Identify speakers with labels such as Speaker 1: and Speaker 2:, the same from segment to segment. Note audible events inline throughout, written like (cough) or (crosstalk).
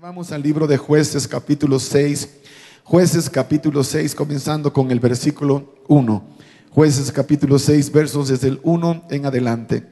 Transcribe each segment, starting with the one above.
Speaker 1: vamos al libro de jueces capítulo 6, jueces capítulo 6 comenzando con el versículo 1, jueces capítulo 6 versos desde el 1 en adelante.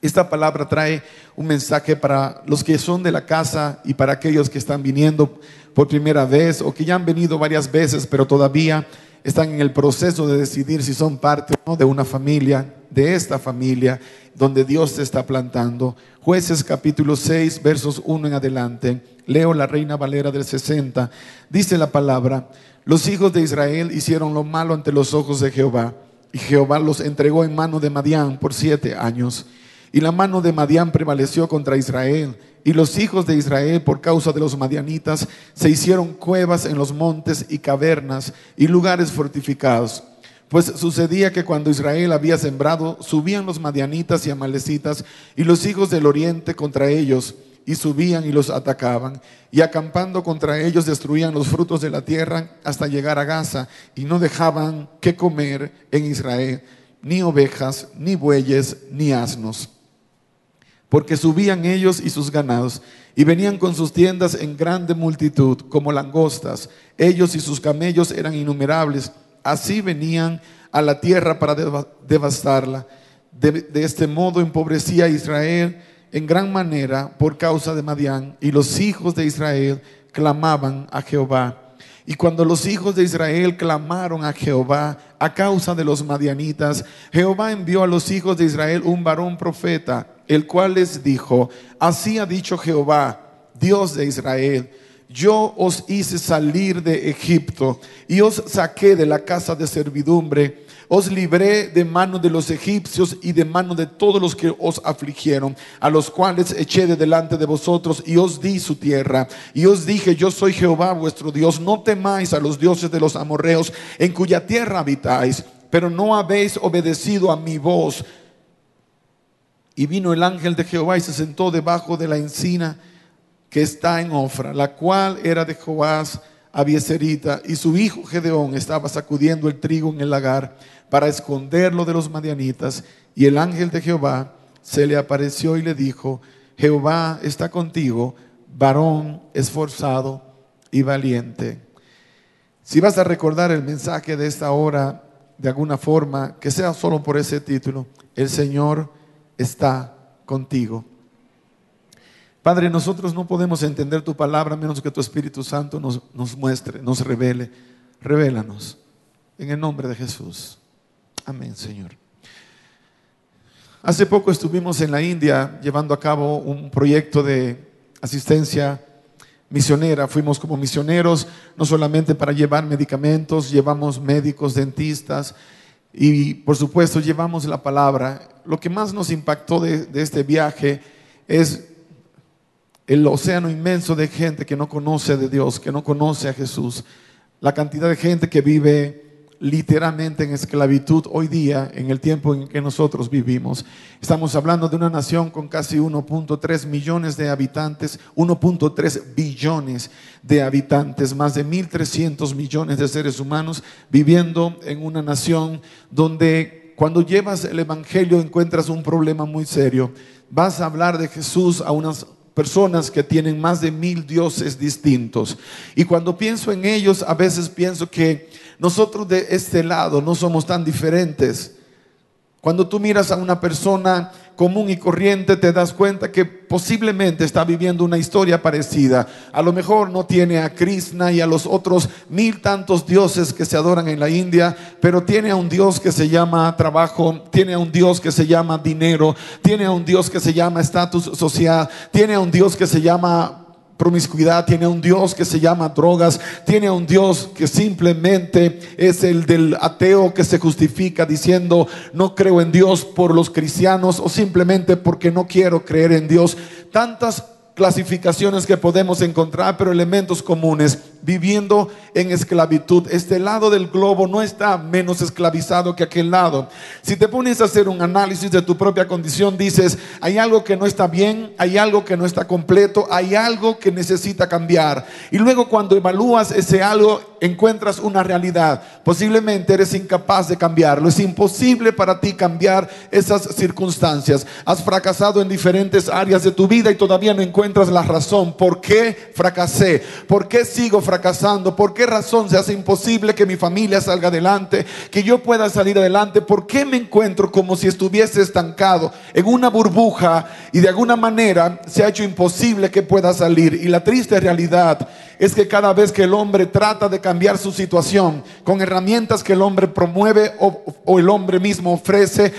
Speaker 1: Esta palabra trae un mensaje para los que son de la casa y para aquellos que están viniendo por primera vez o que ya han venido varias veces, pero todavía están en el proceso de decidir si son parte o no de una familia, de esta familia donde Dios se está plantando. Jueces capítulo 6, versos 1 en adelante. Leo la Reina Valera del 60. Dice la palabra, los hijos de Israel hicieron lo malo ante los ojos de Jehová, y Jehová los entregó en mano de Madián por siete años. Y la mano de Madián prevaleció contra Israel. Y los hijos de Israel, por causa de los madianitas, se hicieron cuevas en los montes y cavernas y lugares fortificados. Pues sucedía que cuando Israel había sembrado, subían los madianitas y amalecitas y los hijos del oriente contra ellos, y subían y los atacaban, y acampando contra ellos destruían los frutos de la tierra hasta llegar a Gaza, y no dejaban que comer en Israel, ni ovejas, ni bueyes, ni asnos porque subían ellos y sus ganados, y venían con sus tiendas en grande multitud, como langostas. Ellos y sus camellos eran innumerables. Así venían a la tierra para devastarla. De, este modo empobrecía a Israel en gran manera por causa de Madián, y los hijos de Israel clamaban a Jehová. Y cuando los hijos de Israel clamaron a Jehová a causa de los madianitas, Jehová envió a los hijos de Israel un varón profeta el cual les dijo, así ha dicho Jehová, Dios de Israel, yo os hice salir de Egipto y os saqué de la casa de servidumbre, os libré de mano de los egipcios y de mano de todos los que os afligieron, a los cuales eché de delante de vosotros y os di su tierra. Y os dije, yo soy Jehová vuestro Dios, no temáis a los dioses de los amorreos en cuya tierra habitáis, pero no habéis obedecido a mi voz y vino el ángel de Jehová y se sentó debajo de la encina que está en Ofra, la cual era de Joás Abieserita, y su hijo Gedeón estaba sacudiendo el trigo en el lagar para esconderlo de los madianitas. Y el ángel de Jehová se le apareció y le dijo, Jehová está contigo, varón esforzado y valiente. Si vas a recordar el mensaje de esta hora de alguna forma, que sea solo por ese título, el Señor está contigo. Padre, nosotros no podemos entender tu palabra menos que tu Espíritu Santo nos, nos muestre, nos revele. Revélanos. En el nombre de Jesús. Amén, Señor. Hace poco estuvimos en la India llevando a cabo un proyecto de asistencia misionera. Fuimos como misioneros, no solamente para llevar medicamentos, llevamos médicos, dentistas, y por supuesto llevamos la palabra. Lo que más nos impactó de, este viaje es el océano inmenso de gente que no conoce de Dios, que no conoce a Jesús. La cantidad de gente que vive literalmente en esclavitud hoy día, en el tiempo en que nosotros vivimos. Estamos hablando de una nación con casi 1.3 millones de habitantes, 1.3 billones de habitantes, más de 1.300 millones de seres humanos viviendo en una nación donde cuando llevas el Evangelio encuentras un problema muy serio. Vas a hablar de Jesús a unas personas que tienen más de mil dioses distintos. Y cuando pienso en ellos, a veces pienso que nosotros de este lado no somos tan diferentes. Cuando tú miras a una persona común y corriente, te das cuenta que posiblemente está viviendo una historia parecida. A lo mejor no tiene a Krishna y a los otros mil tantos dioses que se adoran en la India, pero tiene a un Dios que se llama trabajo, tiene a un Dios que se llama dinero, tiene a un Dios que se llama estatus social, tiene a un Dios que se llama promiscuidad, tiene un Dios que se llama drogas, tiene un Dios que simplemente es el del ateo que se justifica diciendo no creo en Dios por los cristianos o simplemente porque no quiero creer en Dios. Tantas clasificaciones que podemos encontrar, pero elementos comunes, viviendo en esclavitud. Este lado del globo no está menos esclavizado que aquel lado. Si te pones a hacer un análisis de tu propia condición, dices, hay algo que no está bien, hay algo que no está completo, hay algo que necesita cambiar. Y luego cuando evalúas ese algo, encuentras una realidad, posiblemente eres incapaz de cambiarlo. Es imposible para ti cambiar esas circunstancias. Has fracasado en diferentes áreas de tu vida y todavía no encuentras la razón. ¿Por qué fracasé? ¿Por qué sigo fracasando? ¿Por qué razón se hace imposible que mi familia salga adelante? Que yo pueda salir adelante. ¿Por qué me encuentro como si estuviese estancado en una burbuja y de alguna manera se ha hecho imposible que pueda salir? Y la triste realidad es que cada vez que el hombre trata de cambiar su situación con herramientas que el hombre promueve o, o el hombre mismo ofrece,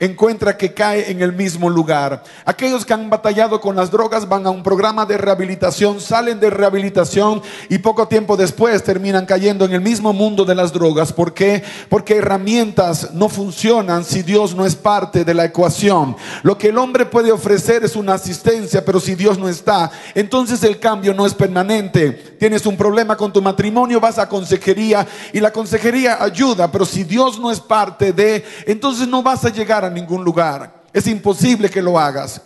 Speaker 1: encuentra que cae en el mismo lugar. Aquellos que han batallado con las drogas van a un programa de rehabilitación, salen de rehabilitación y poco tiempo después terminan cayendo en el mismo mundo de las drogas. ¿Por qué? Porque herramientas no funcionan si Dios no es parte de la ecuación. Lo que el hombre puede ofrecer es una asistencia, pero si Dios no está, entonces el cambio no es permanente. Tienes un problema con tu matrimonio, vas a consejería y la consejería ayuda, pero si Dios no es parte de, entonces no vas a llegar a ningún lugar. Es imposible que lo hagas.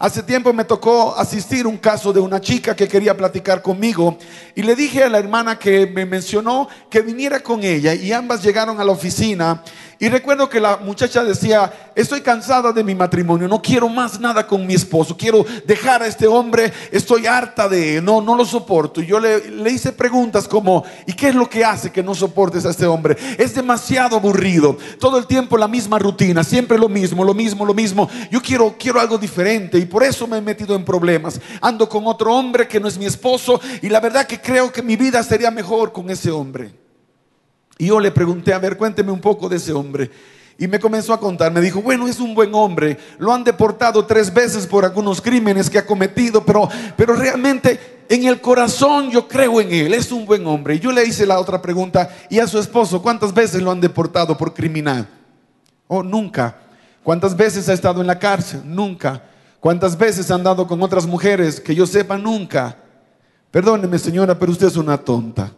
Speaker 1: Hace tiempo me tocó asistir un caso de una chica que quería platicar conmigo y le dije a la hermana que me mencionó que viniera con ella y ambas llegaron a la oficina y recuerdo que la muchacha decía, estoy cansada de mi matrimonio, no quiero más nada con mi esposo, quiero dejar a este hombre, estoy harta de él, no, no lo soporto. Y yo le, le hice preguntas como, ¿y qué es lo que hace que no soportes a este hombre? Es demasiado aburrido, todo el tiempo la misma rutina, siempre lo mismo, lo mismo, lo mismo. Yo quiero, quiero algo diferente y por eso me he metido en problemas. Ando con otro hombre que no es mi esposo y la verdad que creo que mi vida sería mejor con ese hombre. Y yo le pregunté, a ver, cuénteme un poco de ese hombre. Y me comenzó a contar, me dijo, bueno, es un buen hombre, lo han deportado tres veces por algunos crímenes que ha cometido, pero, pero realmente en el corazón yo creo en él, es un buen hombre. Y yo le hice la otra pregunta, ¿y a su esposo cuántas veces lo han deportado por criminal? Oh, nunca. ¿Cuántas veces ha estado en la cárcel? Nunca. ¿Cuántas veces ha andado con otras mujeres? Que yo sepa, nunca. Perdóneme señora, pero usted es una tonta.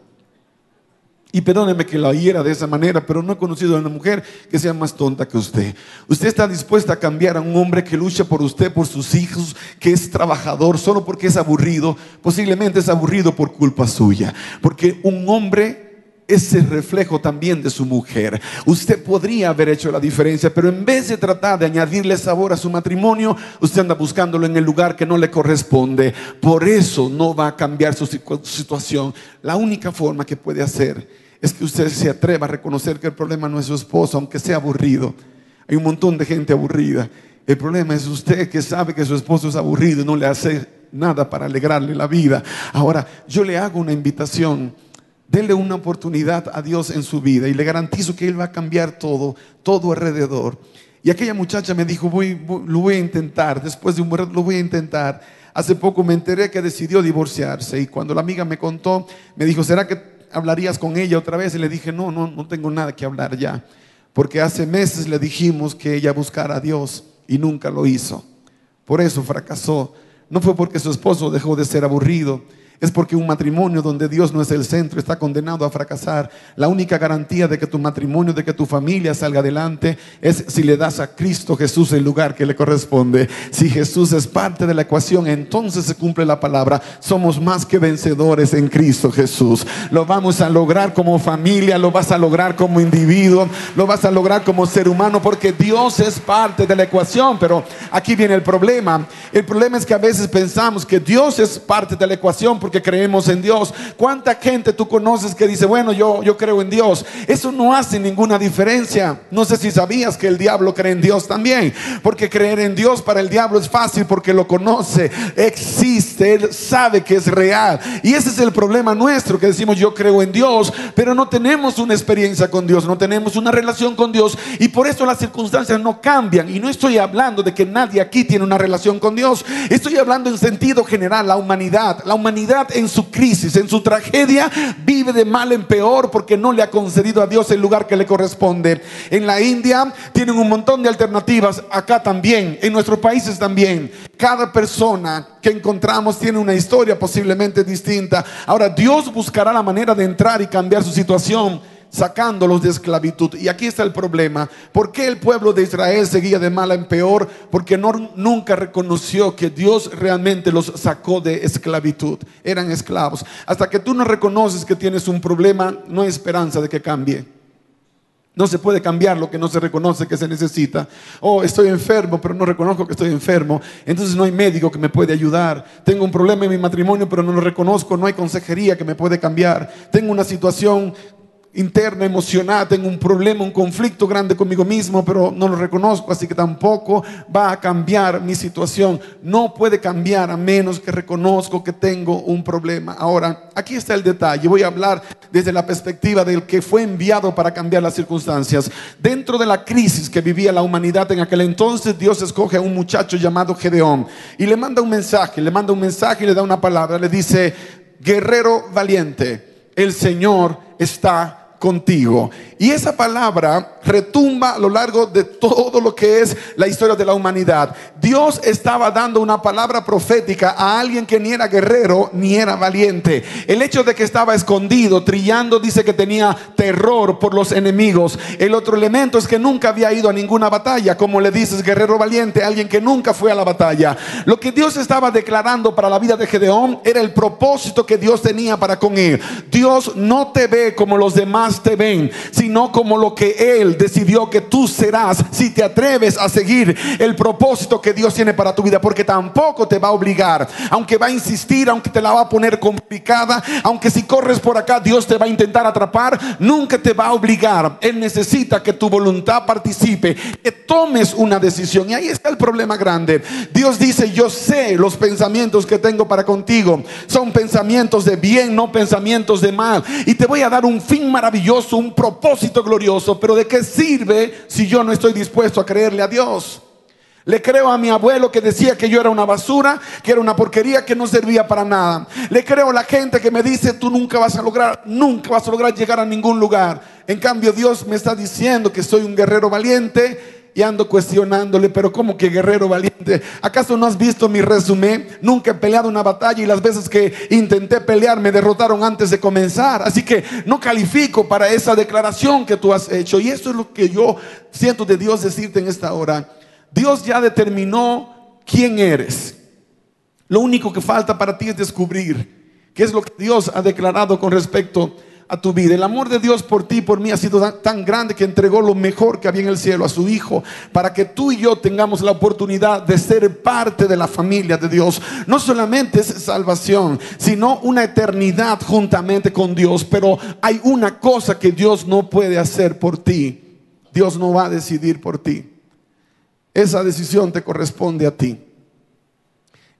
Speaker 1: Y perdóneme que la hiera de esa manera, pero no he conocido a una mujer que sea más tonta que usted. Usted está dispuesta a cambiar a un hombre que lucha por usted, por sus hijos, que es trabajador, solo porque es aburrido. Posiblemente es aburrido por culpa suya. Porque un hombre es el reflejo también de su mujer. Usted podría haber hecho la diferencia, pero en vez de tratar de añadirle sabor a su matrimonio, usted anda buscándolo en el lugar que no le corresponde. Por eso no va a cambiar su situación. La única forma que puede hacer es que usted se atreva a reconocer que el problema no es su esposo, aunque sea aburrido. Hay un montón de gente aburrida. El problema es usted que sabe que su esposo es aburrido y no le hace nada para alegrarle la vida. Ahora, yo le hago una invitación. Denle una oportunidad a Dios en su vida y le garantizo que Él va a cambiar todo, todo alrededor. Y aquella muchacha me dijo, voy, lo voy a intentar, después de un rato lo voy a intentar. Hace poco me enteré que decidió divorciarse y cuando la amiga me contó, me dijo, ¿será que hablarías con ella otra vez? Y le dije, no, no, no tengo nada que hablar ya. Porque hace meses le dijimos que ella buscara a Dios y nunca lo hizo. Por eso fracasó. No fue porque su esposo dejó de ser aburrido, es porque un matrimonio donde Dios no es el centro está condenado a fracasar. La única garantía de que tu matrimonio, de que tu familia salga adelante, es si le das a Cristo Jesús el lugar que le corresponde. Si Jesús es parte de la ecuación, entonces se cumple la palabra. Somos más que vencedores en Cristo Jesús. Lo vamos a lograr como familia, lo vas a lograr como individuo, lo vas a lograr como ser humano, porque Dios es parte de la ecuación. Pero aquí viene el problema. El problema es que a veces pensamos que Dios es parte de la ecuación que creemos en Dios. ¿Cuánta gente tú conoces que dice, bueno, yo, yo creo en Dios? Eso no hace ninguna diferencia. No sé si sabías que el diablo cree en Dios también. Porque creer en Dios para el diablo es fácil porque lo conoce, existe, él sabe que es real. Y ese es el problema nuestro, que decimos yo creo en Dios, pero no tenemos una experiencia con Dios, no tenemos una relación con Dios. Y por eso las circunstancias no cambian. Y no estoy hablando de que nadie aquí tiene una relación con Dios. Estoy hablando en sentido general, la humanidad. La humanidad en su crisis, en su tragedia, vive de mal en peor porque no le ha concedido a Dios el lugar que le corresponde. En la India tienen un montón de alternativas, acá también, en nuestros países también. Cada persona que encontramos tiene una historia posiblemente distinta. Ahora, Dios buscará la manera de entrar y cambiar su situación sacándolos de esclavitud. Y aquí está el problema. ¿Por qué el pueblo de Israel seguía de mal en peor? Porque no, nunca reconoció que Dios realmente los sacó de esclavitud. Eran esclavos. Hasta que tú no reconoces que tienes un problema, no hay esperanza de que cambie. No se puede cambiar lo que no se reconoce que se necesita. Oh, estoy enfermo, pero no reconozco que estoy enfermo. Entonces no hay médico que me puede ayudar. Tengo un problema en mi matrimonio, pero no lo reconozco. No hay consejería que me puede cambiar. Tengo una situación interna, emocional, tengo un problema, un conflicto grande conmigo mismo, pero no lo reconozco, así que tampoco va a cambiar mi situación. No puede cambiar a menos que reconozco que tengo un problema. Ahora, aquí está el detalle. Voy a hablar desde la perspectiva del que fue enviado para cambiar las circunstancias. Dentro de la crisis que vivía la humanidad en aquel entonces, Dios escoge a un muchacho llamado Gedeón y le manda un mensaje, le manda un mensaje y le da una palabra. Le dice, guerrero valiente, el Señor está contigo. Y esa palabra retumba a lo largo de todo lo que es la historia de la humanidad. Dios estaba dando una palabra profética a alguien que ni era guerrero ni era valiente. El hecho de que estaba escondido, trillando, dice que tenía terror por los enemigos. El otro elemento es que nunca había ido a ninguna batalla, como le dices, guerrero valiente, alguien que nunca fue a la batalla. Lo que Dios estaba declarando para la vida de Gedeón era el propósito que Dios tenía para con él. Dios no te ve como los demás te ven, sino como lo que Él decidió que tú serás si te atreves a seguir el propósito que Dios tiene para tu vida, porque tampoco te va a obligar, aunque va a insistir, aunque te la va a poner complicada, aunque si corres por acá Dios te va a intentar atrapar, nunca te va a obligar. Él necesita que tu voluntad participe, que tomes una decisión. Y ahí está el problema grande. Dios dice, yo sé los pensamientos que tengo para contigo. Son pensamientos de bien, no pensamientos de mal. Y te voy a dar un fin maravilloso un propósito glorioso, pero ¿de qué sirve si yo no estoy dispuesto a creerle a Dios? Le creo a mi abuelo que decía que yo era una basura, que era una porquería, que no servía para nada. Le creo a la gente que me dice, tú nunca vas a lograr, nunca vas a lograr llegar a ningún lugar. En cambio, Dios me está diciendo que soy un guerrero valiente y ando cuestionándole, pero como que guerrero valiente? ¿Acaso no has visto mi resumen? Nunca he peleado una batalla y las veces que intenté pelear me derrotaron antes de comenzar. Así que no califico para esa declaración que tú has hecho. Y eso es lo que yo siento de Dios decirte en esta hora. Dios ya determinó quién eres. Lo único que falta para ti es descubrir qué es lo que Dios ha declarado con respecto a a tu vida. El amor de Dios por ti y por mí ha sido tan grande que entregó lo mejor que había en el cielo a su Hijo para que tú y yo tengamos la oportunidad de ser parte de la familia de Dios. No solamente es salvación, sino una eternidad juntamente con Dios. Pero hay una cosa que Dios no puede hacer por ti. Dios no va a decidir por ti. Esa decisión te corresponde a ti.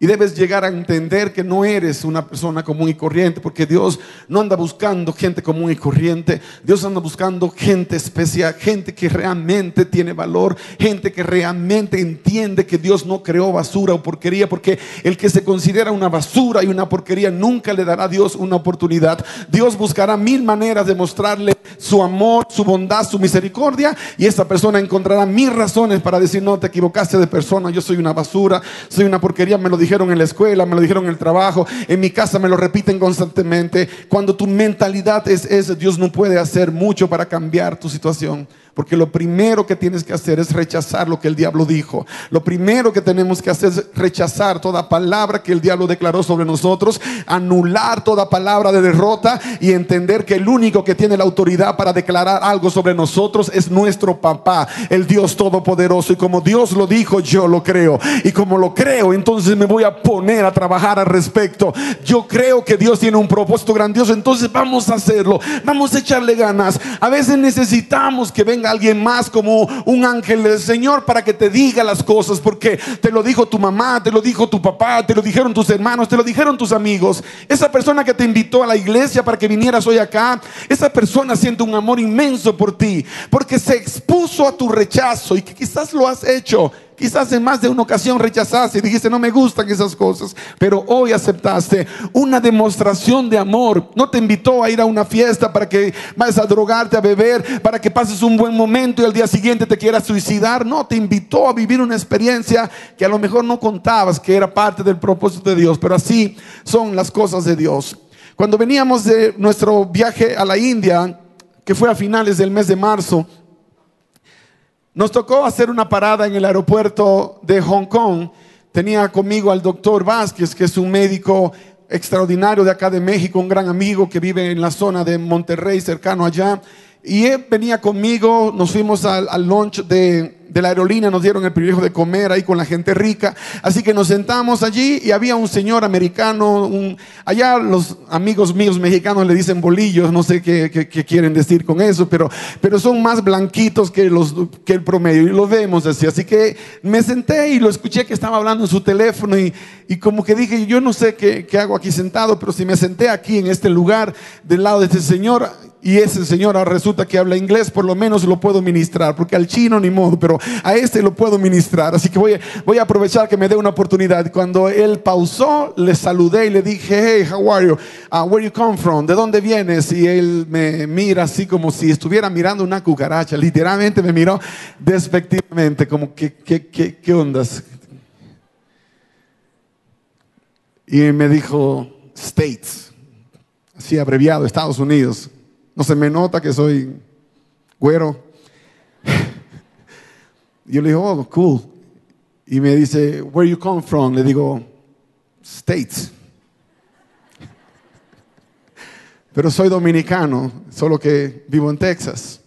Speaker 1: Y debes llegar a entender que no eres una persona común y corriente, porque Dios no anda buscando gente común y corriente. Dios anda buscando gente especial, gente que realmente tiene valor, gente que realmente entiende que Dios no creó basura o porquería, porque el que se considera una basura y una porquería nunca le dará a Dios una oportunidad. Dios buscará mil maneras de mostrarle su amor, su bondad, su misericordia, y esta persona encontrará mil razones para decir, no, te equivocaste de persona, yo soy una basura, soy una porquería, me lo dije dijeron en la escuela, me lo dijeron en el trabajo, en mi casa me lo repiten constantemente. Cuando tu mentalidad es esa, Dios no puede hacer mucho para cambiar tu situación. Porque lo primero que tienes que hacer es rechazar lo que el diablo dijo. Lo primero que tenemos que hacer es rechazar toda palabra que el diablo declaró sobre nosotros, anular toda palabra de derrota y entender que el único que tiene la autoridad para declarar algo sobre nosotros es nuestro papá, el Dios Todopoderoso. Y como Dios lo dijo, yo lo creo. Y como lo creo, entonces me voy a poner a trabajar al respecto. Yo creo que Dios tiene un propósito grandioso, entonces vamos a hacerlo. Vamos a echarle ganas. A veces necesitamos que venga alguien más como un ángel del Señor para que te diga las cosas, porque te lo dijo tu mamá, te lo dijo tu papá, te lo dijeron tus hermanos, te lo dijeron tus amigos. Esa persona que te invitó a la iglesia para que vinieras hoy acá, esa persona siente un amor inmenso por ti, porque se expuso a tu rechazo y que quizás lo has hecho Quizás en más de una ocasión rechazaste y dijiste, no me gustan esas cosas, pero hoy aceptaste una demostración de amor. No te invitó a ir a una fiesta para que vayas a drogarte, a beber, para que pases un buen momento y al día siguiente te quieras suicidar. No, te invitó a vivir una experiencia que a lo mejor no contabas que era parte del propósito de Dios, pero así son las cosas de Dios. Cuando veníamos de nuestro viaje a la India, que fue a finales del mes de marzo, nos tocó hacer una parada en el aeropuerto de Hong Kong. Tenía conmigo al doctor Vázquez, que es un médico extraordinario de acá de México, un gran amigo que vive en la zona de Monterrey, cercano allá. Y él venía conmigo, nos fuimos al, al lunch de, de la aerolínea, nos dieron el privilegio de comer ahí con la gente rica. Así que nos sentamos allí y había un señor americano, un, allá los amigos míos mexicanos le dicen bolillos, no sé qué, qué, qué quieren decir con eso, pero, pero son más blanquitos que, los, que el promedio y lo vemos así. Así que me senté y lo escuché que estaba hablando en su teléfono y, y como que dije, yo no sé qué, qué hago aquí sentado, pero si me senté aquí en este lugar del lado de este señor, y ese señor ahora resulta que habla inglés, por lo menos lo puedo ministrar, porque al chino ni modo, pero a este lo puedo ministrar. Así que voy, voy a aprovechar que me dé una oportunidad. Cuando él pausó, le saludé y le dije, hey, how are you? Uh, where you come from? ¿De dónde vienes? Y él me mira así como si estuviera mirando una cucaracha. Literalmente me miró despectivamente, como que, ¿qué, qué, qué ondas? Y me dijo, States, así abreviado, Estados Unidos. No se me nota que soy güero. Yo le digo, oh, cool. Y me dice, where you come from? Le digo, States. Pero soy dominicano, solo que vivo en Texas.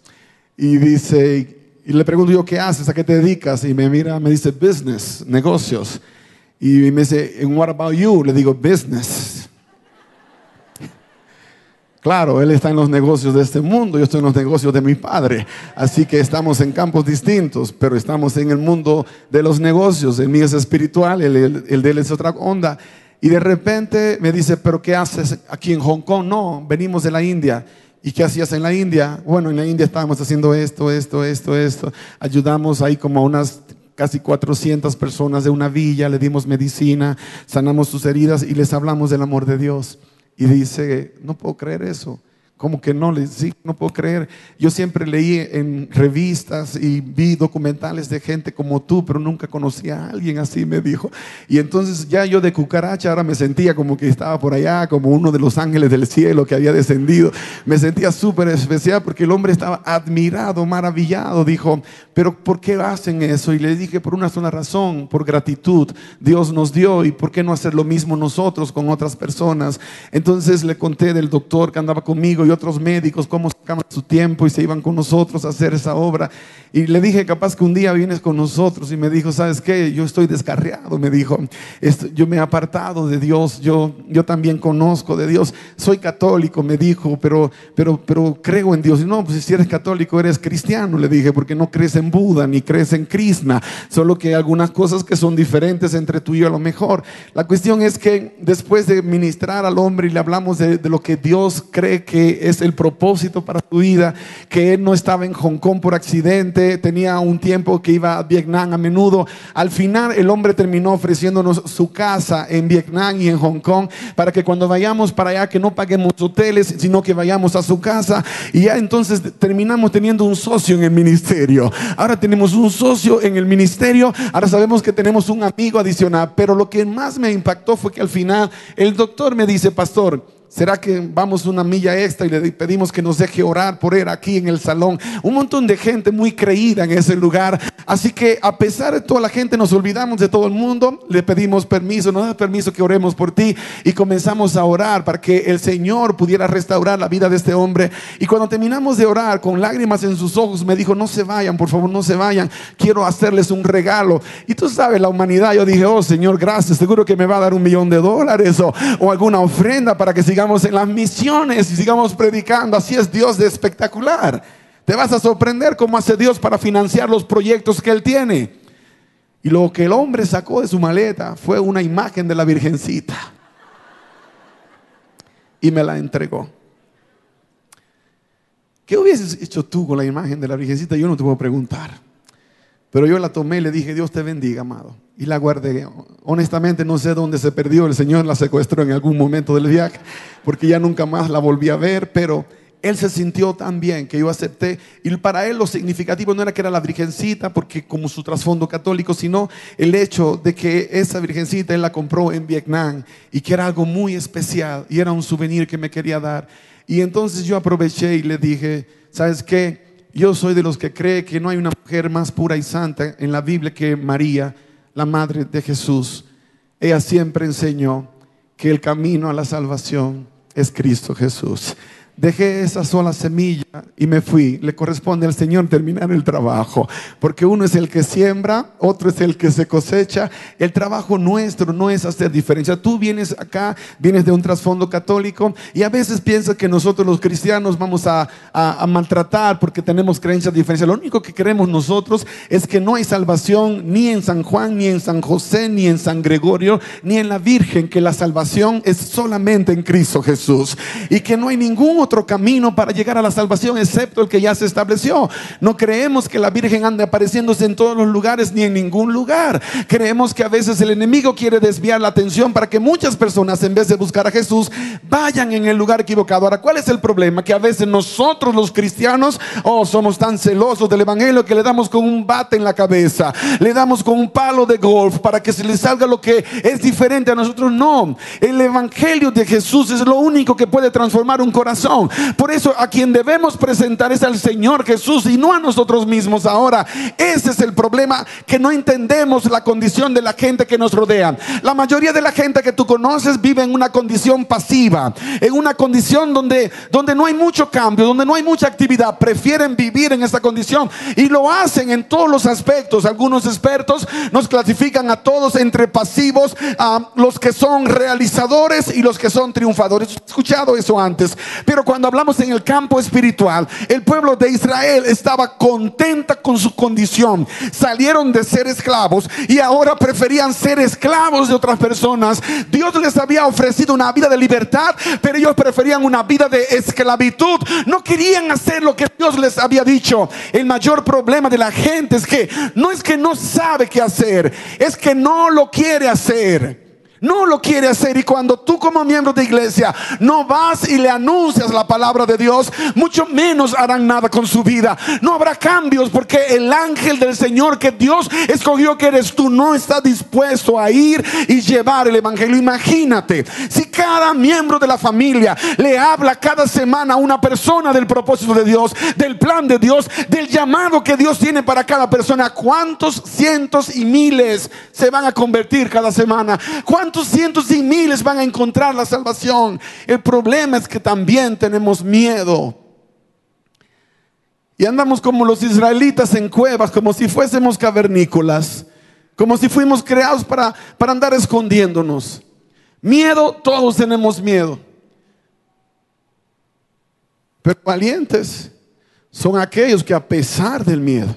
Speaker 1: Y dice, y le pregunto yo, ¿qué haces? ¿A qué te dedicas? Y me mira, me dice, business, negocios. Y me dice, and what about you? Le digo, business. Claro, él está en los negocios de este mundo, yo estoy en los negocios de mi padre. Así que estamos en campos distintos, pero estamos en el mundo de los negocios. El mío es espiritual, el, el, de él es otra onda. Y de repente me dice, pero ¿qué haces aquí en Hong Kong? No, venimos de la India. ¿Y qué hacías en la India? Bueno, en la India estábamos haciendo esto, esto, esto, esto. Ayudamos ahí como a unas casi 400 personas de una villa, le dimos medicina, sanamos sus heridas y les hablamos del amor de Dios. Y dice, no puedo creer eso. Como que no, le sí, no puedo creer. Yo siempre leí en revistas y vi documentales de gente como tú, pero nunca conocí a alguien así, me dijo. Y entonces ya yo de cucaracha ahora me sentía como que estaba por allá, como uno de los ángeles del cielo que había descendido. Me sentía súper especial porque el hombre estaba admirado, maravillado. Dijo, pero ¿por qué hacen eso? Y le dije, por una sola razón, por gratitud. Dios nos dio y ¿por qué no hacer lo mismo nosotros con otras personas? Entonces le conté del doctor que andaba conmigo y otros médicos, cómo sacaban su tiempo y se iban con nosotros a hacer esa obra. Y le dije, capaz que un día vienes con nosotros y me dijo, ¿sabes qué? Yo estoy descarriado, me dijo, yo me he apartado de Dios, yo, yo también conozco de Dios, soy católico, me dijo, pero, pero, pero creo en Dios. Y no, pues si eres católico, eres cristiano, le dije, porque no crees en Buda ni crees en Krishna, solo que hay algunas cosas que son diferentes entre tú y yo a lo mejor. La cuestión es que después de ministrar al hombre y le hablamos de, de lo que Dios cree que es el propósito para tu vida, que él no estaba en Hong Kong por accidente, tenía un tiempo que iba a Vietnam a menudo. Al final el hombre terminó ofreciéndonos su casa en Vietnam y en Hong Kong para que cuando vayamos para allá que no paguemos hoteles, sino que vayamos a su casa. Y ya entonces terminamos teniendo un socio en el ministerio. Ahora tenemos un socio en el ministerio, ahora sabemos que tenemos un amigo adicional, pero lo que más me impactó fue que al final el doctor me dice, pastor, ¿Será que vamos una milla extra y le pedimos que nos deje orar por él aquí en el salón? Un montón de gente muy creída en ese lugar. Así que a pesar de toda la gente nos olvidamos de todo el mundo, le pedimos permiso, nos da permiso que oremos por ti y comenzamos a orar para que el Señor pudiera restaurar la vida de este hombre. Y cuando terminamos de orar con lágrimas en sus ojos, me dijo, no se vayan, por favor, no se vayan, quiero hacerles un regalo. Y tú sabes, la humanidad, yo dije, oh Señor, gracias, seguro que me va a dar un millón de dólares o, o alguna ofrenda para que sigamos en las misiones y sigamos predicando. Así es Dios de espectacular. Te vas a sorprender cómo hace Dios para financiar los proyectos que Él tiene. Y lo que el hombre sacó de su maleta fue una imagen de la Virgencita. Y me la entregó. ¿Qué hubieses hecho tú con la imagen de la Virgencita? Yo no te puedo preguntar. Pero yo la tomé y le dije, Dios te bendiga, amado y la guardé. Honestamente no sé dónde se perdió, el Señor la secuestró en algún momento del viaje, porque ya nunca más la volví a ver, pero él se sintió tan bien que yo acepté. Y para él lo significativo no era que era la virgencita, porque como su trasfondo católico, sino el hecho de que esa virgencita él la compró en Vietnam y que era algo muy especial y era un souvenir que me quería dar. Y entonces yo aproveché y le dije, ¿sabes qué? Yo soy de los que cree que no hay una mujer más pura y santa en la Biblia que María, la madre de Jesús. Ella siempre enseñó que el camino a la salvación es Cristo Jesús. Dejé esa sola semilla y me fui. Le corresponde al Señor terminar el trabajo, porque uno es el que siembra, otro es el que se cosecha. El trabajo nuestro no es hacer diferencia. Tú vienes acá, vienes de un trasfondo católico y a veces piensas que nosotros los cristianos vamos a, maltratar porque tenemos creencias diferentes. Lo único que queremos nosotros es que no hay salvación ni en San Juan, ni en San José, ni en San Gregorio, ni en la Virgen, que la salvación es solamente en Cristo Jesús y que no hay ningún otro camino para llegar a la salvación excepto el que ya se estableció. No creemos que la Virgen ande apareciéndose en todos los lugares ni en ningún lugar. Creemos que a veces el enemigo quiere desviar la atención para que muchas personas en vez de buscar a Jesús vayan en el lugar equivocado. Ahora, ¿cuál es el problema? Que a veces nosotros los cristianos, oh, somos tan celosos del Evangelio que le damos con un bate en la cabeza, le damos con un palo de golf para que se le salga lo que es diferente a nosotros. No, el Evangelio de Jesús es lo único que puede transformar un corazón. Por eso a quien debemos presentar es al Señor Jesús y no a nosotros mismos ahora. Ese es el problema, que no entendemos la condición de la gente que nos rodea. La mayoría de la gente que tú conoces vive en una condición pasiva, en una condición donde, donde no hay mucho cambio, donde no hay mucha actividad. Prefieren vivir en esta condición y lo hacen en todos los aspectos. Algunos expertos nos clasifican a todos entre pasivos, a los que son realizadores y los que son triunfadores. He escuchado eso antes, pero cuando hablamos en el campo espiritual, el pueblo de Israel estaba contenta con su condición. Salieron de ser esclavos y ahora preferían ser esclavos de otras personas. Dios les había ofrecido una vida de libertad, pero ellos preferían una vida de esclavitud. No querían hacer lo que Dios les había dicho. El mayor problema de la gente es que no es que no sabe qué hacer, es que no lo quiere hacer no lo quiere hacer. Y cuando tú como miembro de iglesia no vas y le anuncias la palabra de Dios, mucho menos harán nada con su vida. No habrá cambios porque el ángel del Señor que Dios escogió que eres tú no está dispuesto a ir y llevar el evangelio. Imagínate si cada miembro de la familia le habla cada semana a una persona del propósito de Dios, del plan de Dios, del llamado que Dios tiene para cada persona. ¿Cuántos cientos y miles se van a convertir cada semana? ¿Cuántos cientos y miles van a encontrar la salvación? El problema es que también tenemos miedo. Y andamos como los israelitas en cuevas, como si fuésemos cavernícolas, como si fuimos creados para, para andar escondiéndonos. Miedo, todos tenemos miedo. Pero valientes son aquellos que a pesar del miedo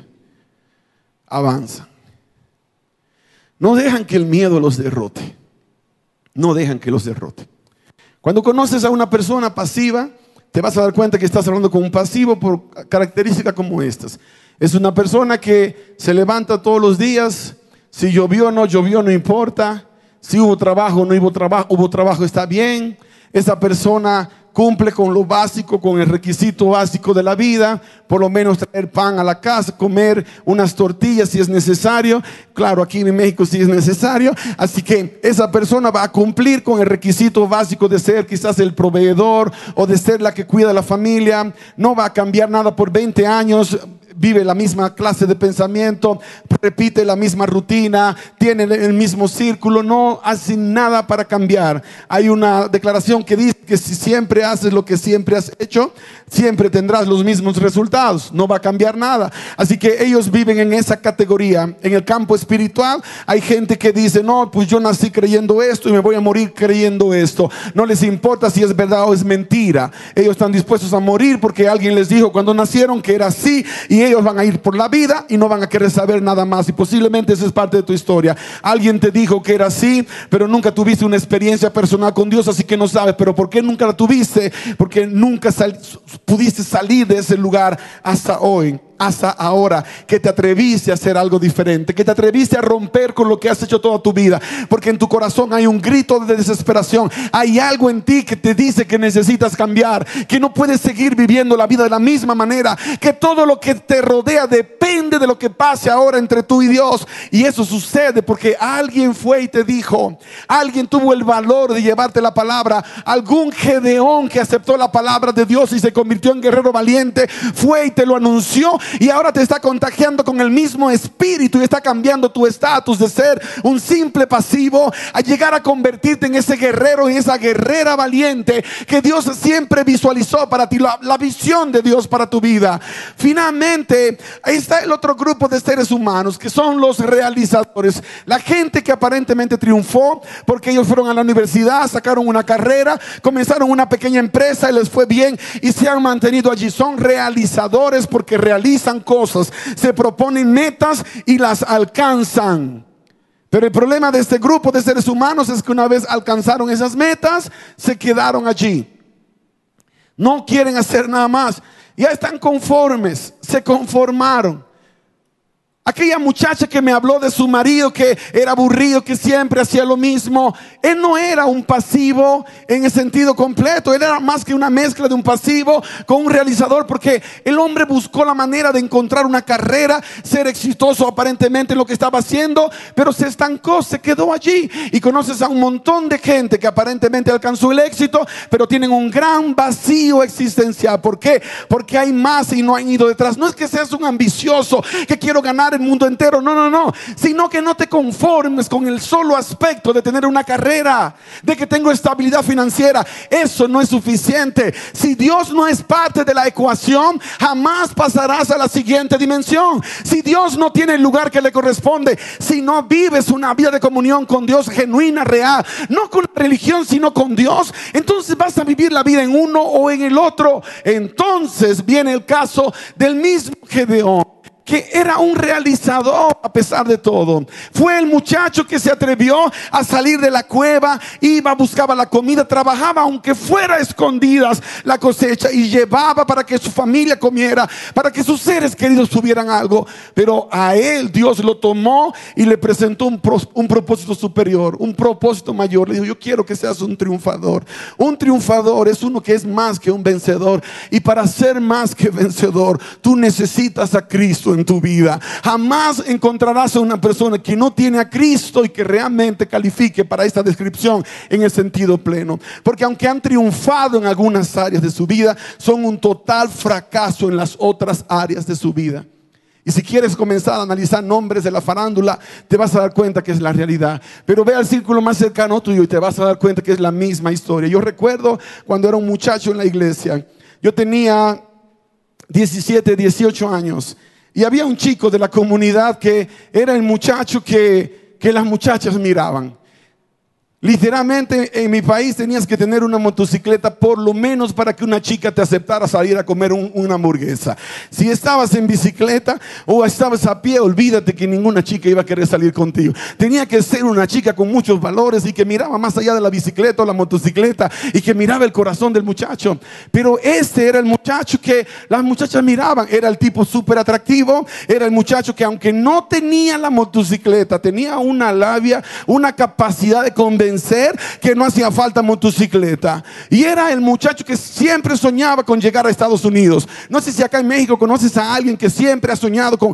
Speaker 1: avanzan. No dejan que el miedo los derrote no dejan que los derrote. Cuando conoces a una persona pasiva, te vas a dar cuenta que estás hablando con un pasivo por características como estas. Es una persona que se levanta todos los días, si llovió o no llovió, no importa, si hubo trabajo o no hubo trabajo, hubo trabajo, está bien. Esa persona cumple con lo básico, con el requisito básico de la vida, por lo menos traer pan a la casa, comer unas tortillas si es necesario, claro, aquí en México si es necesario, así que esa persona va a cumplir con el requisito básico de ser quizás el proveedor o de ser la que cuida la familia, no va a cambiar nada por 20 años, vive la misma clase de pensamiento, repite la misma rutina, tiene el mismo círculo, no hace nada para cambiar. Hay una declaración que dice que si siempre haces lo que siempre has hecho, siempre tendrás los mismos resultados, no va a cambiar nada. Así que ellos viven en esa categoría. En el campo espiritual hay gente que dice, no, pues yo nací creyendo esto y me voy a morir creyendo esto. No les importa si es verdad o es mentira. Ellos están dispuestos a morir porque alguien les dijo cuando nacieron que era así y ellos van a ir por la vida y no van a querer saber nada más. Y posiblemente esa es parte de tu historia. Alguien te dijo que era así, pero nunca tuviste una experiencia personal con Dios, así que no sabes. Pero ¿por qué nunca la tuviste? Porque nunca pudiste salir de ese lugar hasta hoy. Hasta ahora que te atreviste a hacer algo diferente, que te atreviste a romper con lo que has hecho toda tu vida, porque en tu corazón hay un grito de desesperación, hay algo en ti que te dice que necesitas cambiar, que no puedes seguir viviendo la vida de la misma manera, que todo lo que te rodea depende de lo que pase ahora entre tú y Dios. Y eso sucede porque alguien fue y te dijo, alguien tuvo el valor de llevarte la palabra, algún Gedeón que aceptó la palabra de Dios y se convirtió en guerrero valiente, fue y te lo anunció y ahora te está contagiando con el mismo espíritu y está cambiando tu estatus de ser un simple pasivo a llegar a convertirte en ese guerrero y esa guerrera valiente que Dios siempre visualizó para ti, la, la visión de Dios para tu vida. Finalmente, ahí está el otro grupo de seres humanos que son los realizadores, la gente que aparentemente triunfó porque ellos fueron a la universidad, sacaron una carrera, comenzaron una pequeña empresa y les fue bien y se han mantenido allí. Son realizadores porque realizan cosas, se proponen metas y las alcanzan. Pero el problema de este grupo de seres humanos es que una vez alcanzaron esas metas, se quedaron allí. No quieren hacer nada más. Ya están conformes, se conformaron. Aquella muchacha que me habló de su marido que era aburrido, que siempre hacía lo mismo, él no era un pasivo en el sentido completo, él era más que una mezcla de un pasivo con un realizador, porque el hombre buscó la manera de encontrar una carrera, ser exitoso aparentemente en lo que estaba haciendo, pero se estancó, se quedó allí. Y conoces a un montón de gente que aparentemente alcanzó el éxito, pero tienen un gran vacío existencial. ¿Por qué? Porque hay más y no han ido detrás. No es que seas un ambicioso que quiero ganar el mundo entero. No, no, no. Sino que no te conformes con el solo aspecto de tener una carrera, de que tengo estabilidad financiera. Eso no es suficiente. Si Dios no es parte de la ecuación, jamás pasarás a la siguiente dimensión. Si Dios no tiene el lugar que le corresponde, si no vives una vida de comunión con Dios genuina, real, no con la religión, sino con Dios, entonces vas a vivir la vida en uno o en el otro. Entonces viene el caso del mismo Gedeón que era un realizador a pesar de todo. Fue el muchacho que se atrevió a salir de la cueva, iba, buscaba la comida, trabajaba aunque fuera escondidas la cosecha y llevaba para que su familia comiera, para que sus seres queridos tuvieran algo. Pero a él Dios lo tomó y le presentó un, un propósito superior, un propósito mayor. Le dijo, yo quiero que seas un triunfador. Un triunfador es uno que es más que un vencedor. Y para ser más que vencedor, tú necesitas a Cristo en tu vida. Jamás encontrarás a una persona que no tiene a Cristo y que realmente califique para esta descripción en el sentido pleno. Porque aunque han triunfado en algunas áreas de su vida, son un total fracaso en las otras áreas de su vida. Y si quieres comenzar a analizar nombres de la farándula, te vas a dar cuenta que es la realidad. Pero ve al círculo más cercano tuyo y te vas a dar cuenta que es la misma historia. Yo recuerdo cuando era un muchacho en la iglesia, yo tenía 17, 18 años y había un chico de la comunidad que era el muchacho que, que las muchachas miraban. Literalmente en mi país tenías que tener una motocicleta por lo menos para que una chica te aceptara salir a comer una hamburguesa. Si estabas en bicicleta o estabas a pie, olvídate que ninguna chica iba a querer salir contigo. Tenía que ser una chica con muchos valores y que miraba más allá de la bicicleta o la motocicleta y que miraba el corazón del muchacho. Pero este era el muchacho que las muchachas miraban. Era el tipo súper atractivo. Era el muchacho que aunque no tenía la motocicleta, tenía una labia, una capacidad de convencer que no hacía falta motocicleta. Y era el muchacho que siempre soñaba con llegar a Estados Unidos. No sé si acá en México conoces a alguien que siempre ha soñado con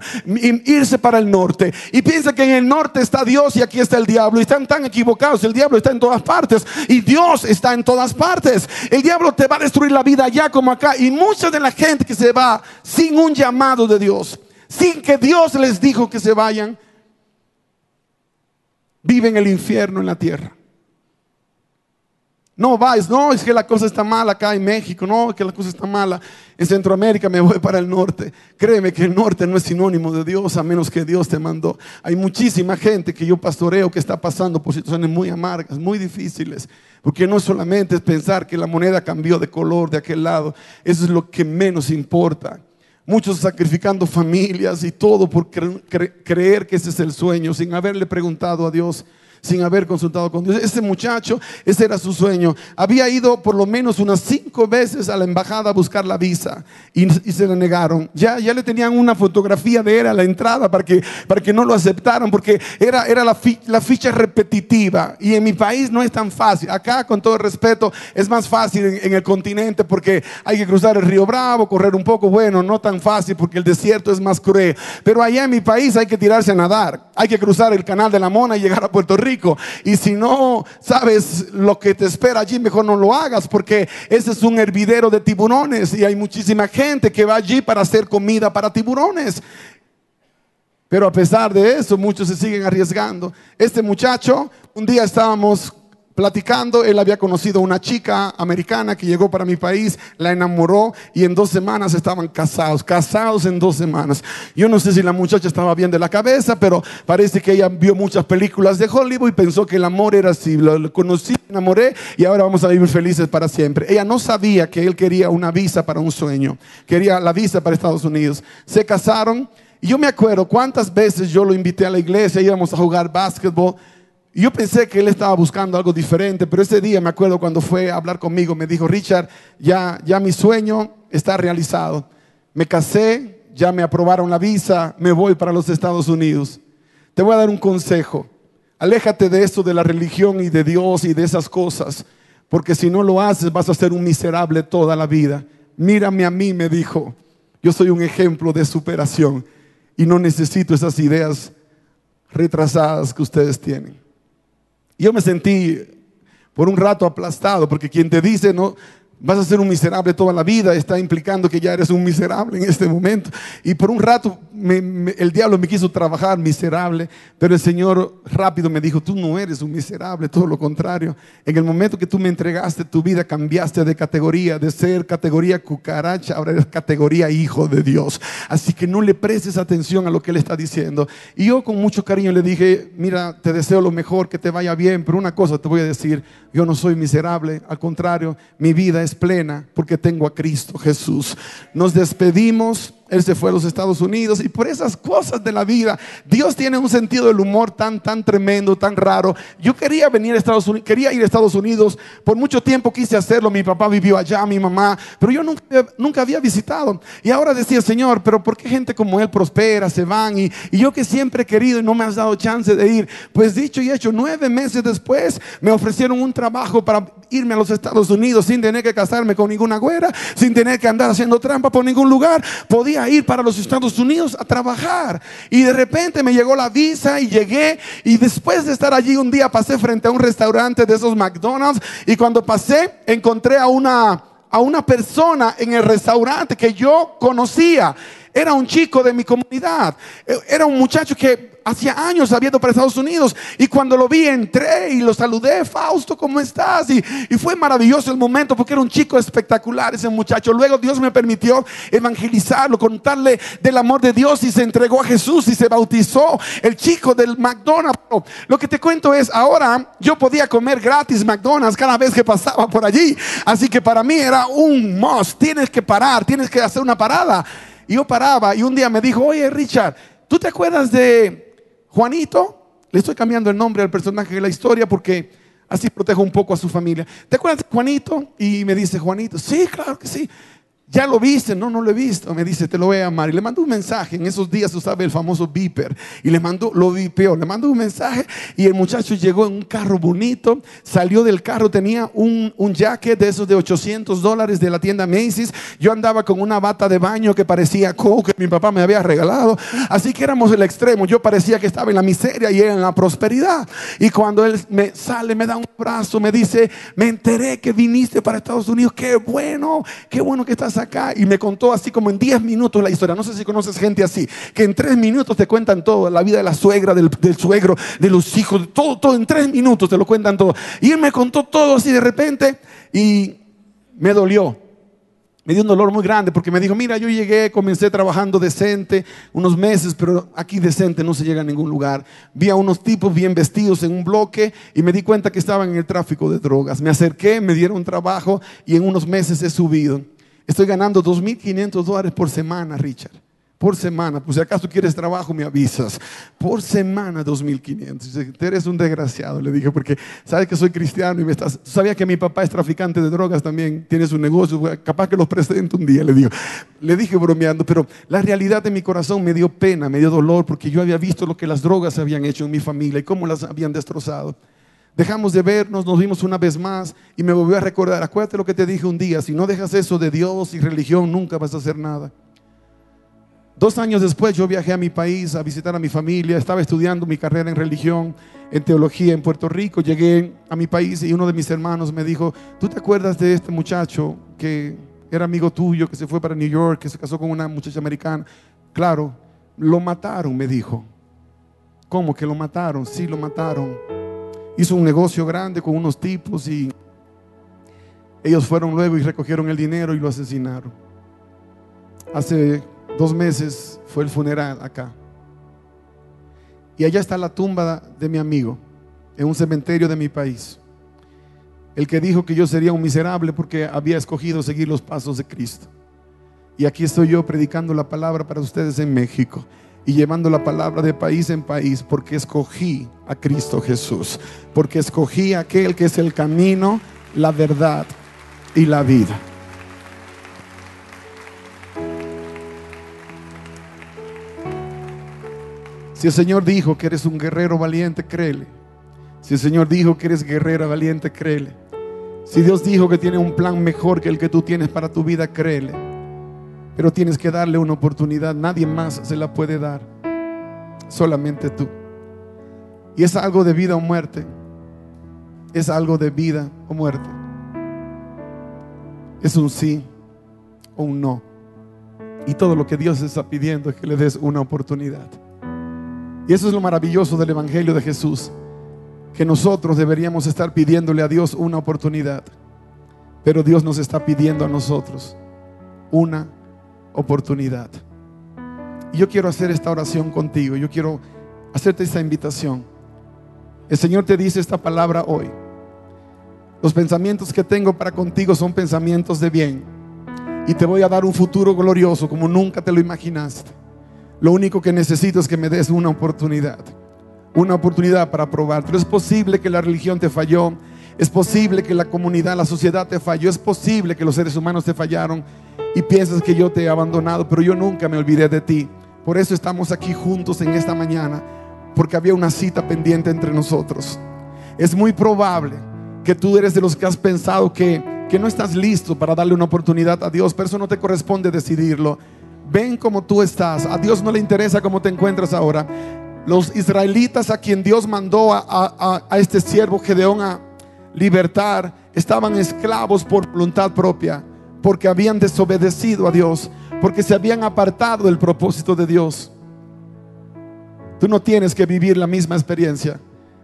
Speaker 1: irse para el norte. Y piensa que en el norte está Dios y aquí está el diablo. Y están tan equivocados. El diablo está en todas partes. Y Dios está en todas partes. El diablo te va a destruir la vida allá como acá. Y mucha de la gente que se va sin un llamado de Dios. Sin que Dios les dijo que se vayan. Viven el infierno en la tierra. No vais, no, es que la cosa está mala acá en México, no, es que la cosa está mala en Centroamérica, me voy (laughs) para el norte. Créeme que el norte no es sinónimo de Dios a menos que Dios te mandó. Hay muchísima gente que yo pastoreo que está pasando por situaciones muy amargas, muy difíciles, porque no solamente es pensar que la moneda cambió de color de aquel lado, eso es lo que menos importa. Muchos sacrificando familias y todo por creer que ese es el sueño, sin haberle preguntado a Dios sin haber consultado con Dios. Ese muchacho, ese era su sueño. Había ido por lo menos unas cinco veces a la embajada a buscar la visa y, se le negaron. Ya, ya le tenían una fotografía de él a la entrada para que, para que no lo aceptaran, porque era, era la, la ficha repetitiva. Y en mi país no es tan fácil. Acá, con todo respeto, es más fácil en, en el continente porque hay que cruzar el río Bravo, correr un poco. Bueno, no tan fácil porque el desierto es más cruel. Pero allá en mi país hay que tirarse a nadar. Hay que cruzar el canal de la Mona y llegar a Puerto Rico. Y si no sabes lo que te espera allí, mejor no lo hagas porque ese es un hervidero de tiburones y hay muchísima gente que va allí para hacer comida para tiburones. Pero a pesar de eso, muchos se siguen arriesgando. Este muchacho, un día estábamos platicando, él había conocido a una chica americana que llegó para mi país, la enamoró y en dos semanas estaban casados, casados en dos semanas. Yo no sé si la muchacha estaba bien de la cabeza, pero parece que ella vio muchas películas de Hollywood y pensó que el amor era así. Lo, conocí, enamoré y ahora vamos a vivir felices para siempre. Ella no sabía que él quería una visa para un sueño, quería la visa para Estados Unidos. Se casaron yo me acuerdo cuántas veces yo lo invité a la iglesia, íbamos a jugar básquetbol yo pensé que él estaba buscando algo diferente, pero ese día me acuerdo cuando fue a hablar conmigo, me dijo, Richard, ya, ya mi sueño está realizado. Me casé, ya me aprobaron la visa, me voy para los Estados Unidos. Te voy a dar un consejo. Aléjate de esto de la religión y de Dios y de esas cosas, porque si no lo haces vas a ser un miserable toda la vida. Mírame a mí, me dijo. Yo soy un ejemplo de superación y no necesito esas ideas retrasadas que ustedes tienen. Yo me sentí por un rato aplastado, porque quien te dice, no, vas a ser un miserable toda la vida, está implicando que ya eres un miserable en este momento. Y por un rato el diablo me quiso trabajar miserable, pero el Señor rápido me dijo, tú no eres un miserable, todo lo contrario. En el momento que tú me entregaste tu vida, cambiaste de categoría, de ser categoría cucaracha, ahora eres categoría hijo de Dios. Así que no le prestes atención a lo que Él está diciendo. Y yo con mucho cariño le dije, mira, te deseo lo mejor, que te vaya bien, pero una cosa te voy a decir, yo no soy miserable, al contrario, mi vida es plena porque tengo a Cristo Jesús. Nos despedimos él se fue a los Estados Unidos y por esas cosas de la vida, Dios tiene un sentido del humor tan, tan tremendo, tan raro. Yo quería venir a Estados Unidos, quería ir a Estados Unidos, por mucho tiempo quise hacerlo, mi papá vivió allá, mi mamá, pero yo nunca, nunca había visitado. Y ahora decía, Señor, pero ¿por qué gente como Él prospera, se van? Y, yo que siempre he querido y no me has dado chance de ir. Pues dicho y hecho, nueve meses después me ofrecieron un trabajo para irme a los Estados Unidos sin tener que casarme con ninguna güera, sin tener que andar haciendo trampa por ningún lugar. Podía ir para los Estados Unidos a trabajar. Y de repente me llegó la visa y llegué. Y después de estar allí un día pasé frente a un restaurante de esos McDonald's. Y cuando pasé encontré a una, a una persona en el restaurante que yo conocía. Era un chico de mi comunidad. Era un muchacho que hacía años había para Estados Unidos y cuando lo vi entré y lo saludé, Fausto, ¿cómo estás? Y, y, fue maravilloso el momento porque era un chico espectacular ese muchacho. Luego Dios me permitió evangelizarlo, contarle del amor de Dios y se entregó a Jesús y se bautizó el chico del McDonald's. Lo que te cuento es, ahora yo podía comer gratis McDonald's cada vez que pasaba por allí. Así que para mí era un must, tienes que parar, tienes que hacer una parada. Y yo paraba y un día me dijo, oye Richard, ¿tú te acuerdas de Juanito, le estoy cambiando el nombre al personaje de la historia porque así protejo un poco a su familia. ¿Te acuerdas de Juanito? Y me dice Juanito, sí, claro que sí. Ya lo viste, no, no lo he visto. Me dice, te lo voy a amar. Y le mandó un mensaje. En esos días usaba el famoso beeper. Y le mandó, lo vipeó, le mandó un mensaje. Y el muchacho llegó en un carro bonito. Salió del carro, tenía un, un jacket de esos de 800 dólares de la tienda Macy's. Yo andaba con una bata de baño que parecía coke que mi papá me había regalado. Así que éramos el extremo. Yo parecía que estaba en la miseria y en la prosperidad. Y cuando él me sale, me da un abrazo, me dice, me enteré que viniste para Estados Unidos. Qué bueno, qué bueno que estás acá y me contó así como en 10 minutos la historia. No sé si conoces gente así, que en 3 minutos te cuentan todo, la vida de la suegra, del, suegro, de los hijos, todo, todo en 3 minutos te lo cuentan todo. Y él me contó todo así de repente y me dolió. Me dio un dolor muy grande porque me dijo, mira, yo llegué, comencé trabajando decente unos meses, pero aquí decente no se llega a ningún lugar. Vi a unos tipos bien vestidos en un bloque y me di cuenta que estaban en el tráfico de drogas. Me acerqué, me dieron trabajo y en unos meses he subido. Estoy ganando 2.500 dólares por semana, Richard por semana. Pues si acaso quieres trabajo, me avisas. Por semana, 2.500. Eres un desgraciado, le dije, porque sabes que soy cristiano y me estás... Sabía que mi papá es traficante de drogas también, tiene su negocio, capaz que los presento un día, le digo. Le dije bromeando, pero la realidad de mi corazón me dio pena, me dio dolor, porque yo había visto lo que las drogas habían hecho en mi familia y cómo las habían destrozado. Dejamos de vernos, nos vimos una vez más y me volvió a recordar, acuérdate lo que te dije un día, si no dejas eso de Dios y religión, nunca vas a hacer nada. Dos años después yo viajé a mi país a visitar a mi familia, estaba estudiando mi carrera en religión, en teología en Puerto Rico, llegué a mi país y uno de mis hermanos me dijo, ¿tú te acuerdas de este muchacho que era amigo tuyo, que se fue para New York, que se casó con una muchacha americana? Claro, lo mataron, me dijo. ¿Cómo que lo mataron? Sí, lo mataron hizo un negocio grande con unos tipos y ellos fueron luego y recogieron el dinero y lo asesinaron. Hace dos meses fue el funeral acá. Y allá está la tumba de mi amigo, en un cementerio de mi país. El que dijo que yo sería un miserable porque había escogido seguir los pasos de Cristo. Y aquí estoy yo predicando la palabra para ustedes en México y llevando la palabra de país en país porque escogí a Cristo Jesús, porque escogí a aquel que es el camino, la verdad y la vida. Si el Señor dijo que eres un guerrero valiente, créele. Si el Señor dijo que eres guerrera valiente, créele. Si Dios dijo que tiene un plan mejor que el que tú tienes para tu vida, créele. Pero tienes que darle una oportunidad. Nadie más se la puede dar. Solamente tú. Y es algo de vida o muerte. Es algo de vida o muerte. Es un sí o un no. Y todo lo que Dios está pidiendo es que le des una oportunidad. Y eso es lo maravilloso del Evangelio de Jesús. Que nosotros deberíamos estar pidiéndole a Dios una oportunidad. Pero Dios nos está pidiendo a nosotros una oportunidad oportunidad. Yo quiero hacer esta oración contigo, yo quiero hacerte esta invitación. El Señor te dice esta palabra hoy. Los pensamientos que tengo para contigo son pensamientos de bien. Y te voy a dar un futuro glorioso como nunca te lo imaginaste. Lo único que necesito es que me des una oportunidad. Una oportunidad para probarte. Es posible que la religión te falló. Es posible que la comunidad, la sociedad te falló. Es posible que los seres humanos te fallaron y piensas que yo te he abandonado, pero yo nunca me olvidé de ti. Por eso estamos aquí juntos en esta mañana, porque había una cita pendiente entre nosotros. Es muy probable que tú eres de los que has pensado que, que no estás listo para darle una oportunidad a Dios, pero eso no te corresponde decidirlo. Ven como tú estás. A Dios no le interesa cómo te encuentras ahora. Los israelitas a quien Dios mandó a, a, a este siervo Gedeón a libertar estaban esclavos por voluntad propia porque habían desobedecido a Dios, porque se habían apartado del propósito de Dios. Tú no tienes que vivir la misma experiencia.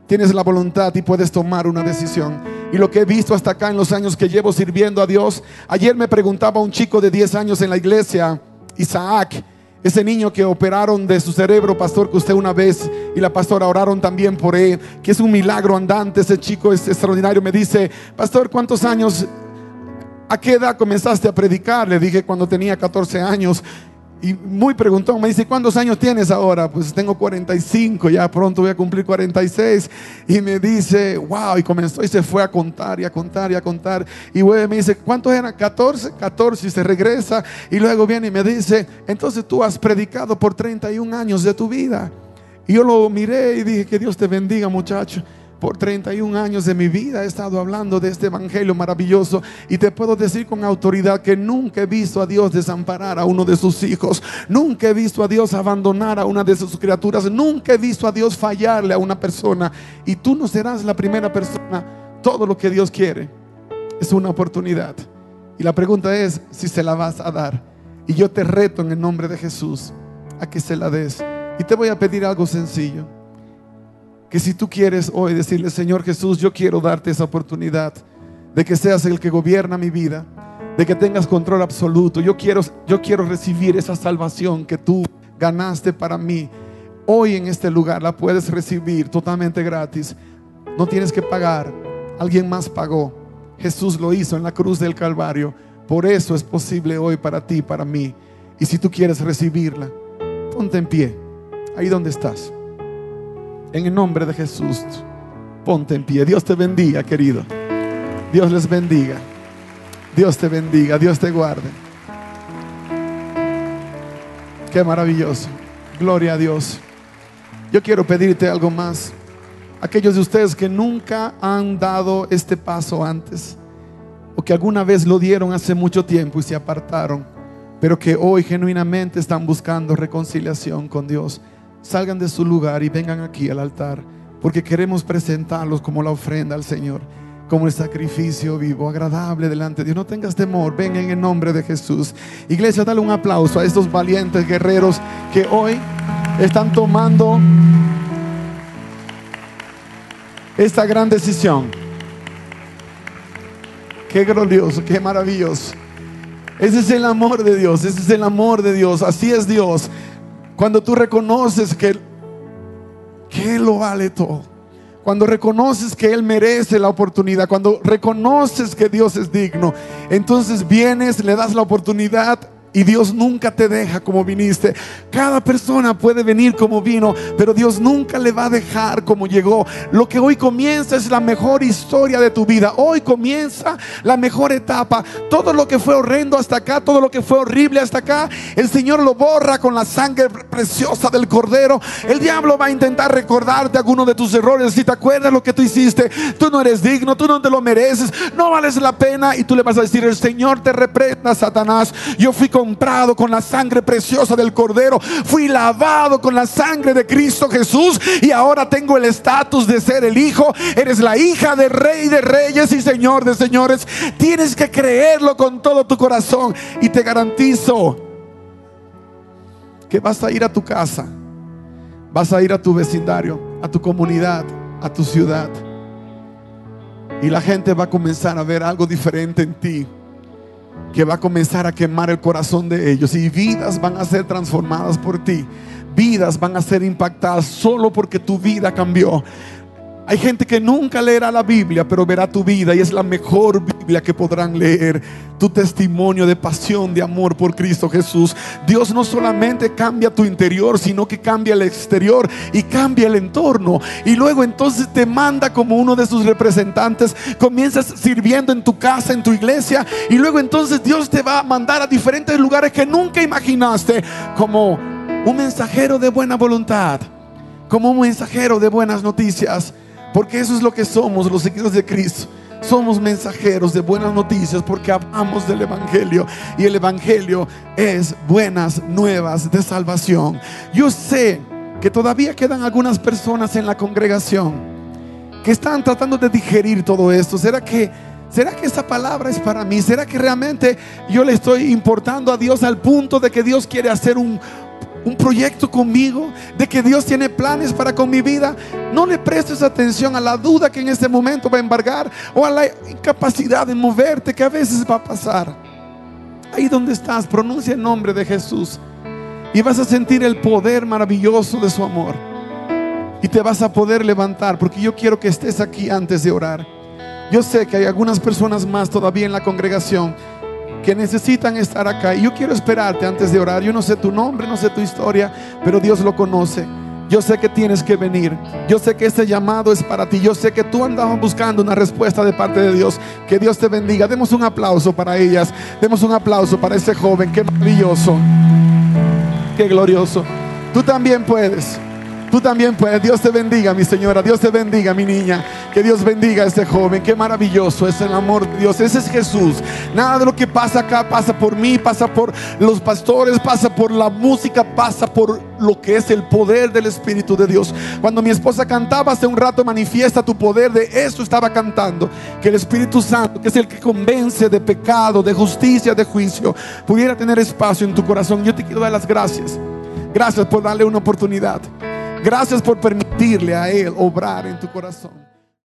Speaker 1: Tienes la voluntad y puedes tomar una decisión. Y lo que he visto hasta acá en los años que llevo sirviendo a Dios, ayer me preguntaba un chico de 10 años en la iglesia, Isaac, ese niño que operaron de su cerebro, pastor, que usted una vez y la pastora oraron también por él, que es un milagro andante, ese chico es extraordinario. Me dice, pastor, ¿cuántos años ¿A qué edad comenzaste a predicar? Le dije cuando tenía 14 años. Y muy preguntón, me dice, ¿cuántos años tienes ahora? Pues tengo 45, ya pronto voy a cumplir 46. Y me dice, wow, y comenzó y se fue a contar y a contar y a contar. Y luego me dice, ¿cuántos eran? 14, 14 y se regresa. Y luego viene y me dice, entonces tú has predicado por 31 años de tu vida. Y yo lo miré y dije, que Dios te bendiga muchacho. Por 31 años de mi vida he estado hablando de este evangelio maravilloso y te puedo decir con autoridad que nunca he visto a Dios desamparar a uno de sus hijos, nunca he visto a Dios abandonar a una de sus criaturas, nunca he visto a Dios fallarle a una persona y tú no serás la primera persona. Todo lo que Dios quiere es una oportunidad. Y la pregunta es si se la vas a dar. Y yo te reto en el nombre de Jesús a que se la des. Y te voy a pedir algo sencillo que si tú quieres hoy decirle, Señor Jesús, yo quiero darte esa oportunidad de que seas el que gobierna mi vida, de que tengas control absoluto. Yo quiero, yo quiero recibir esa salvación que tú ganaste para mí. Hoy en este lugar la puedes recibir totalmente gratis. No tienes que pagar. Alguien más pagó. Jesús lo hizo en la cruz del Calvario. Por eso es posible hoy para ti, para mí. Y si tú quieres recibirla, ponte en pie, ahí donde estás. En el nombre de Jesús, ponte en pie. Dios te bendiga, querido. Dios les bendiga. Dios te bendiga, Dios te guarde. Qué maravilloso. Gloria a Dios. Yo quiero pedirte algo más. Aquellos de ustedes que nunca han dado este paso antes, o que alguna vez lo dieron hace mucho tiempo y se apartaron, pero que hoy genuinamente están buscando reconciliación con Dios, salgan de su lugar y vengan aquí al altar, porque queremos presentarlos como la ofrenda al Señor como el sacrificio vivo, agradable delante de Dios. No tengas temor, ven en el nombre de Jesús. Iglesia, dale un aplauso a estos valientes guerreros que hoy están tomando esta gran decisión. Qué glorioso, qué maravilloso. Ese es el amor de Dios, ese es el amor de Dios, así es Dios. Cuando tú reconoces que, que Él lo vale todo. Cuando reconoces que Él merece la oportunidad, cuando reconoces que Dios es digno, entonces vienes, le das la oportunidad y Dios nunca te deja como viniste. Cada persona puede venir como vino, pero Dios nunca le va a dejar como llegó. Lo que hoy comienza es la mejor historia de tu vida. Hoy comienza la mejor etapa. Todo lo que fue horrendo hasta acá, todo lo que fue horrible hasta acá, el Señor lo borra con la sangre preciosa del cordero. El diablo va a intentar recordarte alguno de tus errores. Si te acuerdas lo que tú hiciste, tú no eres digno, tú no te lo mereces, no vales la pena. Y tú le vas a decir, el Señor te reprenda, Satanás. Yo fui comprado con la sangre preciosa del Cordero. Fui lavado con la sangre de Cristo Jesús y ahora tengo el estatus de ser el hijo. Eres la hija de rey de reyes y señor de señores. Tienes que creerlo con todo tu corazón y te garantizo que vas a ir a tu casa, vas a ir a tu vecindario, a tu comunidad, a tu ciudad. Y la gente va a comenzar a ver algo diferente en ti que va a comenzar a quemar el corazón de ellos y vidas van a ser transformadas por ti. Vidas van a ser impactadas solo porque tu vida cambió. Hay gente que nunca leerá la Biblia, pero verá tu vida y es la mejor Que podrán leer. Tu testimonio de pasión, de amor por Cristo Jesús. Dios no solamente cambia tu interior, sino que cambia el exterior y cambia el entorno. Y luego entonces te manda como uno de sus representantes. Comienzas sirviendo en tu casa, en tu iglesia. Y luego entonces Dios te va a mandar a diferentes lugares que nunca imaginaste como un mensajero de buena voluntad. Como un mensajero de buenas noticias porque eso es lo que somos los seguidores de Cristo. Somos mensajeros de buenas noticias porque hablamos del Evangelio y el Evangelio es buenas nuevas de salvación. Yo sé que todavía quedan algunas personas en la congregación que están tratando de digerir todo esto. ¿Será que, será que esa palabra es para mí? ¿Será que realmente yo le estoy importando a Dios al punto de que Dios quiere hacer un, un proyecto conmigo, de que Dios tiene planes para con mi vida, no le prestes atención a la duda que en este momento va a embargar o a la incapacidad de moverte que a veces va a pasar. Ahí donde estás, pronuncia el nombre de Jesús y vas a sentir el poder maravilloso de su amor. Y te vas a poder levantar, porque yo quiero que estés aquí antes de orar. Yo sé que hay algunas personas más todavía en la congregación que necesitan estar acá. Y yo quiero esperarte antes de orar. Yo no sé tu nombre, no sé tu historia, pero Dios lo conoce. Yo sé que tienes que venir. Yo sé que este llamado es para ti. Yo sé que tú andabas buscando una respuesta de parte de Dios. Que Dios te bendiga. Demos un aplauso para ellas. Demos un aplauso para ese joven. Qué maravilloso. Qué glorioso. Tú también puedes. Tú también puedes. Dios te bendiga, mi señora. Dios te bendiga, mi niña. Que Dios bendiga a este joven. Qué maravilloso es el amor de Dios. Ese es Jesús. Nada de lo que pasa acá pasa por mí, pasa por los pastores, pasa por la música, pasa por lo que es el poder del Espíritu de Dios. Cuando mi esposa cantaba hace un rato, manifiesta tu poder. De eso estaba cantando. Que el Espíritu Santo, que es el que convence de pecado, de justicia, de juicio, pudiera tener espacio en tu corazón. Yo te quiero dar las gracias. Gracias por darle una oportunidad. Gracias por permitirle a Él obrar en tu corazón.